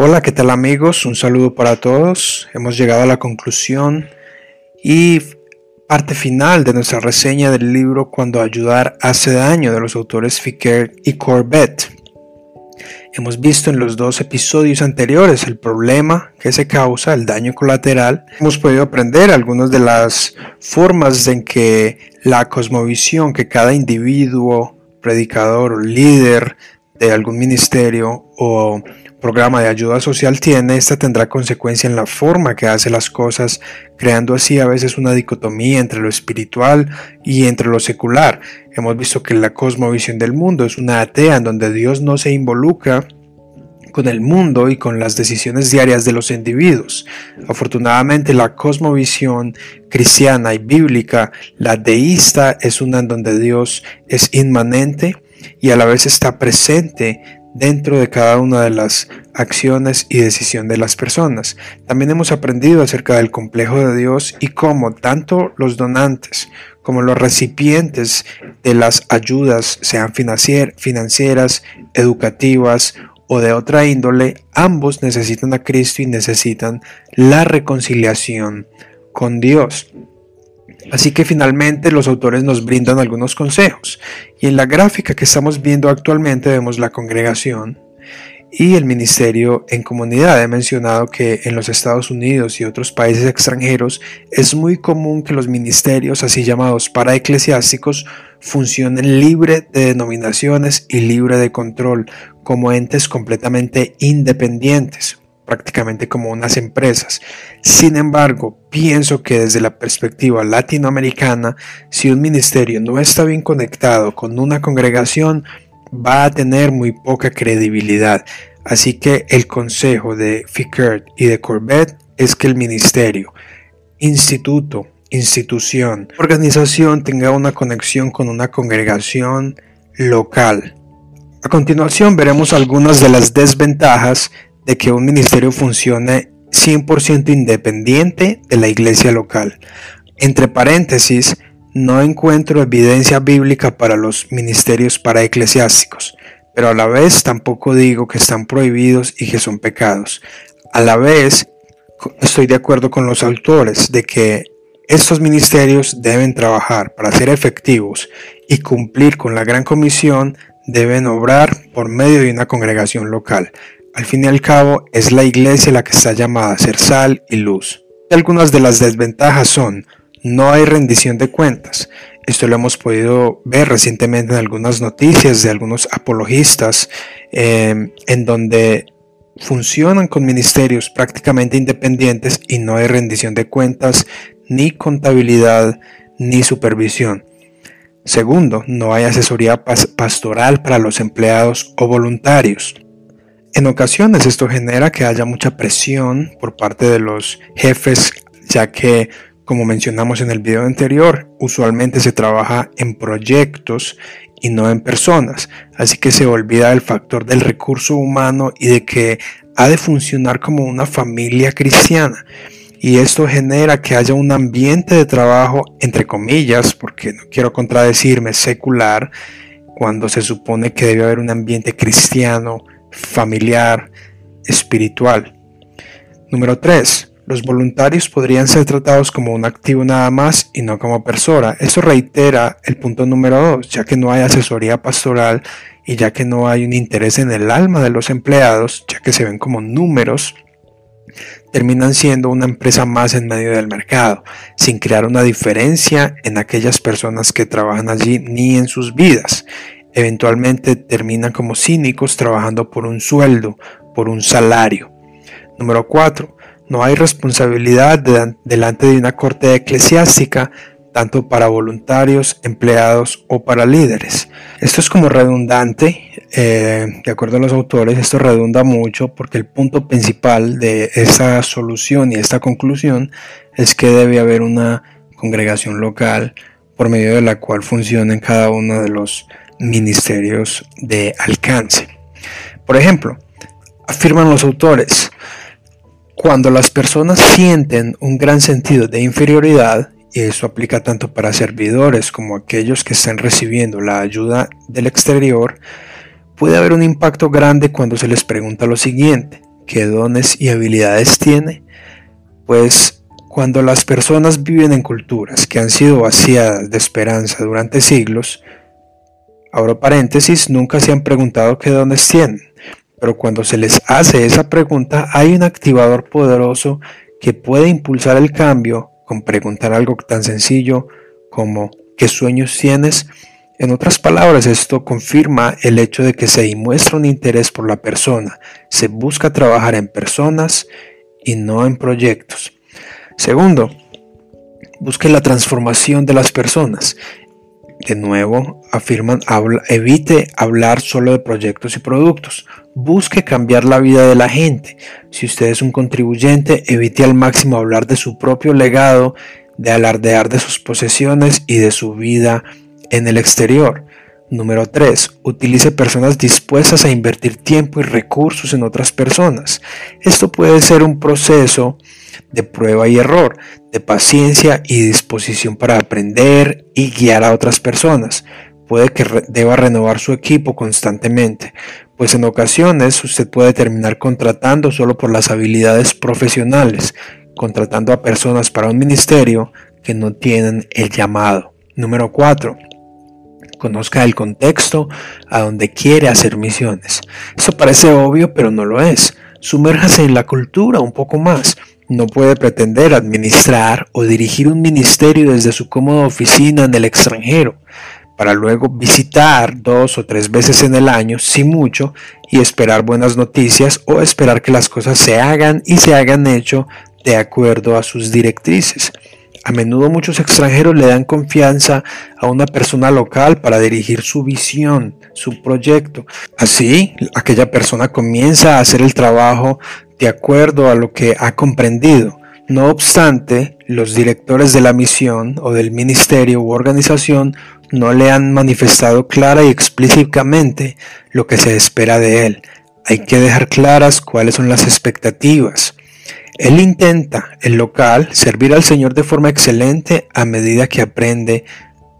Hola, ¿qué tal amigos? Un saludo para todos. Hemos llegado a la conclusión y parte final de nuestra reseña del libro Cuando ayudar hace daño de los autores Ficker y Corbett. Hemos visto en los dos episodios anteriores el problema que se causa, el daño colateral. Hemos podido aprender algunas de las formas en que la cosmovisión que cada individuo, predicador o líder de algún ministerio o programa de ayuda social tiene, esta tendrá consecuencia en la forma que hace las cosas, creando así a veces una dicotomía entre lo espiritual y entre lo secular. Hemos visto que la cosmovisión del mundo es una atea en donde Dios no se involucra con el mundo y con las decisiones diarias de los individuos. Afortunadamente la cosmovisión cristiana y bíblica, la deísta, es una en donde Dios es inmanente y a la vez está presente dentro de cada una de las acciones y decisión de las personas. También hemos aprendido acerca del complejo de Dios y cómo tanto los donantes como los recipientes de las ayudas, sean financieras, educativas o de otra índole, ambos necesitan a Cristo y necesitan la reconciliación con Dios. Así que finalmente los autores nos brindan algunos consejos. Y en la gráfica que estamos viendo actualmente vemos la congregación y el ministerio en comunidad. He mencionado que en los Estados Unidos y otros países extranjeros es muy común que los ministerios así llamados paraeclesiásticos funcionen libre de denominaciones y libre de control como entes completamente independientes prácticamente como unas empresas. Sin embargo, pienso que desde la perspectiva latinoamericana, si un ministerio no está bien conectado con una congregación, va a tener muy poca credibilidad. Así que el consejo de Fickert y de Corbett es que el ministerio, instituto, institución, organización tenga una conexión con una congregación local. A continuación veremos algunas de las desventajas de que un ministerio funcione 100% independiente de la iglesia local. Entre paréntesis, no encuentro evidencia bíblica para los ministerios para eclesiásticos, pero a la vez tampoco digo que están prohibidos y que son pecados. A la vez, estoy de acuerdo con los autores de que estos ministerios deben trabajar para ser efectivos y cumplir con la gran comisión, deben obrar por medio de una congregación local. Al fin y al cabo, es la iglesia la que está llamada a ser sal y luz. Algunas de las desventajas son, no hay rendición de cuentas. Esto lo hemos podido ver recientemente en algunas noticias de algunos apologistas, em, en donde funcionan con ministerios prácticamente independientes y no hay rendición de cuentas, ni contabilidad, ni supervisión. Segundo, no hay asesoría pastoral para los empleados o voluntarios. En ocasiones esto genera que haya mucha presión por parte de los jefes, ya que, como mencionamos en el video anterior, usualmente se trabaja en proyectos y no en personas, así que se olvida el factor del recurso humano y de que ha de funcionar como una familia cristiana. Y esto genera que haya un ambiente de trabajo, entre comillas, porque no quiero contradecirme, secular, cuando se supone que debe haber un ambiente cristiano, familiar, espiritual. Número 3. Los voluntarios podrían ser tratados como un activo nada más y no como persona. Eso reitera el punto número 2, ya que no hay asesoría pastoral y ya que no hay un interés en el alma de los empleados, ya que se ven como números, terminan siendo una empresa más en medio del mercado, sin crear una diferencia en aquellas personas que trabajan allí ni en sus vidas eventualmente terminan como cínicos trabajando por un sueldo, por un salario. Número 4. No hay responsabilidad delante de una corte eclesiástica tanto para voluntarios, empleados o para líderes. Esto es como redundante, eh, de acuerdo a los autores, esto redunda mucho porque el punto principal de esta solución y esta conclusión es que debe haber una congregación local por medio de la cual funcionen cada uno de los ministerios de alcance. Por ejemplo, afirman los autores, cuando las personas sienten un gran sentido de inferioridad, y eso aplica tanto para servidores como aquellos que están recibiendo la ayuda del exterior, puede haber un impacto grande cuando se les pregunta lo siguiente, qué dones y habilidades tiene? Pues cuando las personas viven en culturas que han sido vaciadas de esperanza durante siglos, abro paréntesis, nunca se han preguntado qué dones tienen, pero cuando se les hace esa pregunta hay un activador poderoso que puede impulsar el cambio con preguntar algo tan sencillo como ¿qué sueños tienes? En otras palabras, esto confirma el hecho de que se demuestra un interés por la persona, se busca trabajar en personas y no en proyectos. Segundo, busque la transformación de las personas. De nuevo, afirman, evite hablar solo de proyectos y productos. Busque cambiar la vida de la gente. Si usted es un contribuyente, evite al máximo hablar de su propio legado, de alardear de sus posesiones y de su vida en el exterior. Número 3. Utilice personas dispuestas a invertir tiempo y recursos en otras personas. Esto puede ser un proceso de prueba y error, de paciencia y disposición para aprender y guiar a otras personas. Puede que deba renovar su equipo constantemente, pues en ocasiones usted puede terminar contratando solo por las habilidades profesionales, contratando a personas para un ministerio que no tienen el llamado. Número 4 conozca el contexto a donde quiere hacer misiones. Eso parece obvio, pero no lo es. Sumérjase en la cultura un poco más. No puede pretender administrar o dirigir un ministerio desde su cómoda oficina en el extranjero, para luego visitar dos o tres veces en el año, sin mucho, y esperar buenas noticias o esperar que las cosas se hagan y se hagan hecho de acuerdo a sus directrices. A menudo muchos extranjeros le dan confianza a una persona local para dirigir su visión, su proyecto. Así, aquella persona comienza a hacer el trabajo de acuerdo a lo que ha comprendido. No obstante, los directores de la misión o del ministerio u organización no le han manifestado clara y explícitamente lo que se espera de él. Hay que dejar claras cuáles son las expectativas. Él intenta, el local, servir al Señor de forma excelente a medida que aprende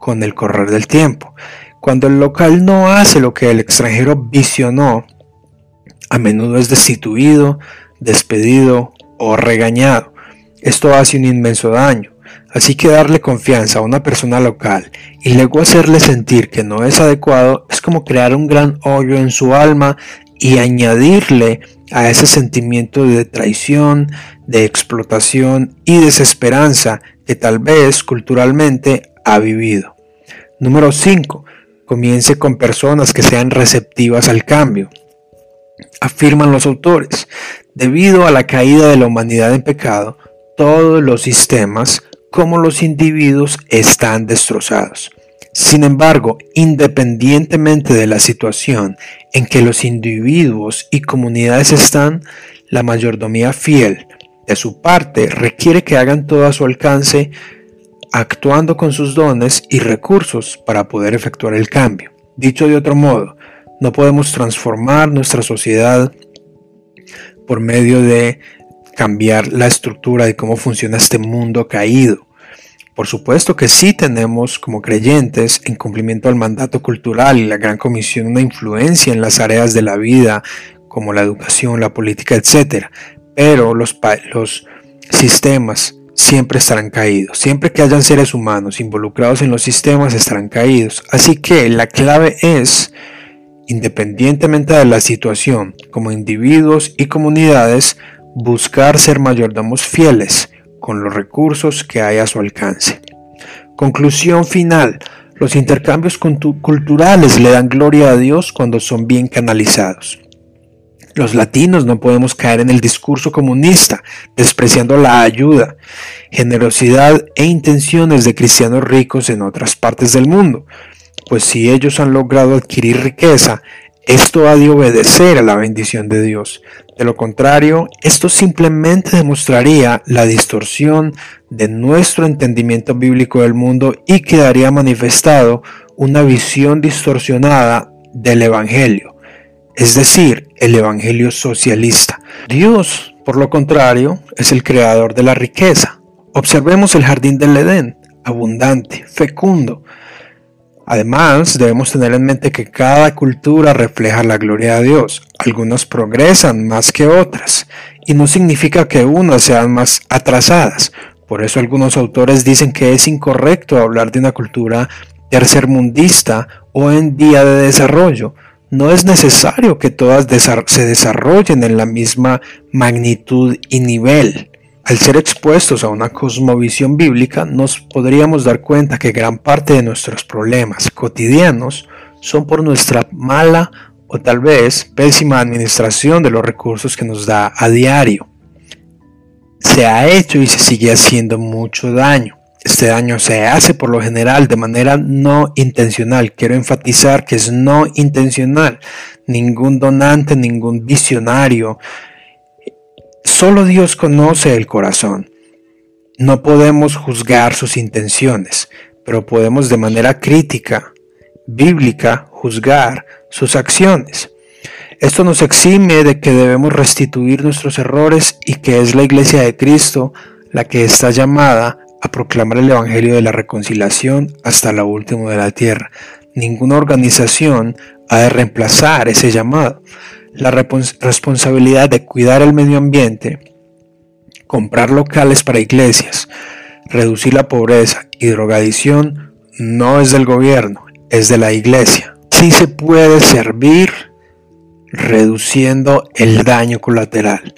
con el correr del tiempo. Cuando el local no hace lo que el extranjero visionó, a menudo es destituido, despedido o regañado. Esto hace un inmenso daño. Así que darle confianza a una persona local y luego hacerle sentir que no es adecuado es como crear un gran hoyo en su alma y añadirle a ese sentimiento de traición, de explotación y desesperanza que tal vez culturalmente ha vivido. Número 5. Comience con personas que sean receptivas al cambio. Afirman los autores, debido a la caída de la humanidad en pecado, todos los sistemas como los individuos están destrozados. Sin embargo, independientemente de la situación en que los individuos y comunidades están, la mayordomía fiel de su parte requiere que hagan todo a su alcance, actuando con sus dones y recursos para poder efectuar el cambio. Dicho de otro modo, no podemos transformar nuestra sociedad por medio de cambiar la estructura de cómo funciona este mundo caído. Por supuesto que sí tenemos como creyentes, en cumplimiento al mandato cultural y la gran comisión, una influencia en las áreas de la vida, como la educación, la política, etc. Pero los, los sistemas siempre estarán caídos. Siempre que hayan seres humanos involucrados en los sistemas estarán caídos. Así que la clave es, independientemente de la situación, como individuos y comunidades, buscar ser mayordomos fieles con los recursos que hay a su alcance. Conclusión final. Los intercambios culturales le dan gloria a Dios cuando son bien canalizados. Los latinos no podemos caer en el discurso comunista, despreciando la ayuda, generosidad e intenciones de cristianos ricos en otras partes del mundo, pues si ellos han logrado adquirir riqueza, esto ha de obedecer a la bendición de Dios. De lo contrario, esto simplemente demostraría la distorsión de nuestro entendimiento bíblico del mundo y quedaría manifestado una visión distorsionada del Evangelio, es decir, el Evangelio socialista. Dios, por lo contrario, es el creador de la riqueza. Observemos el jardín del Edén, abundante, fecundo, Además, debemos tener en mente que cada cultura refleja la gloria de Dios. Algunas progresan más que otras, y no significa que unas sean más atrasadas. Por eso algunos autores dicen que es incorrecto hablar de una cultura tercermundista o en vía de desarrollo. No es necesario que todas se desarrollen en la misma magnitud y nivel. Al ser expuestos a una cosmovisión bíblica, nos podríamos dar cuenta que gran parte de nuestros problemas cotidianos son por nuestra mala o tal vez pésima administración de los recursos que nos da a diario. Se ha hecho y se sigue haciendo mucho daño. Este daño se hace por lo general de manera no intencional. Quiero enfatizar que es no intencional. Ningún donante, ningún visionario, Solo Dios conoce el corazón. No podemos juzgar sus intenciones, pero podemos de manera crítica, bíblica, juzgar sus acciones. Esto nos exime de que debemos restituir nuestros errores y que es la iglesia de Cristo la que está llamada a proclamar el Evangelio de la reconciliación hasta la última de la tierra. Ninguna organización ha de reemplazar ese llamado la responsabilidad de cuidar el medio ambiente, comprar locales para iglesias, reducir la pobreza y drogadicción no es del gobierno, es de la iglesia. Sí se puede servir reduciendo el daño colateral,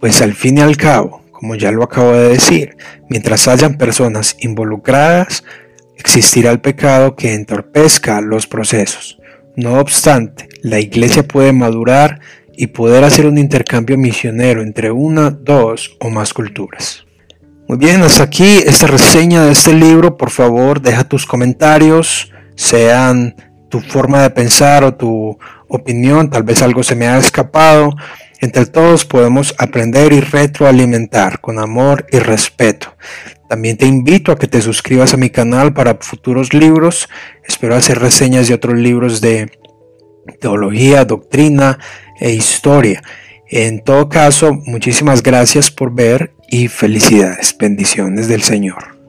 pues al fin y al cabo, como ya lo acabo de decir, mientras hayan personas involucradas, existirá el pecado que entorpezca los procesos. No obstante, la iglesia puede madurar y poder hacer un intercambio misionero entre una, dos o más culturas. Muy bien, hasta aquí esta reseña de este libro. Por favor, deja tus comentarios, sean tu forma de pensar o tu opinión, tal vez algo se me ha escapado. Entre todos podemos aprender y retroalimentar con amor y respeto. También te invito a que te suscribas a mi canal para futuros libros. Espero hacer reseñas de otros libros de teología, doctrina e historia. En todo caso, muchísimas gracias por ver y felicidades, bendiciones del Señor.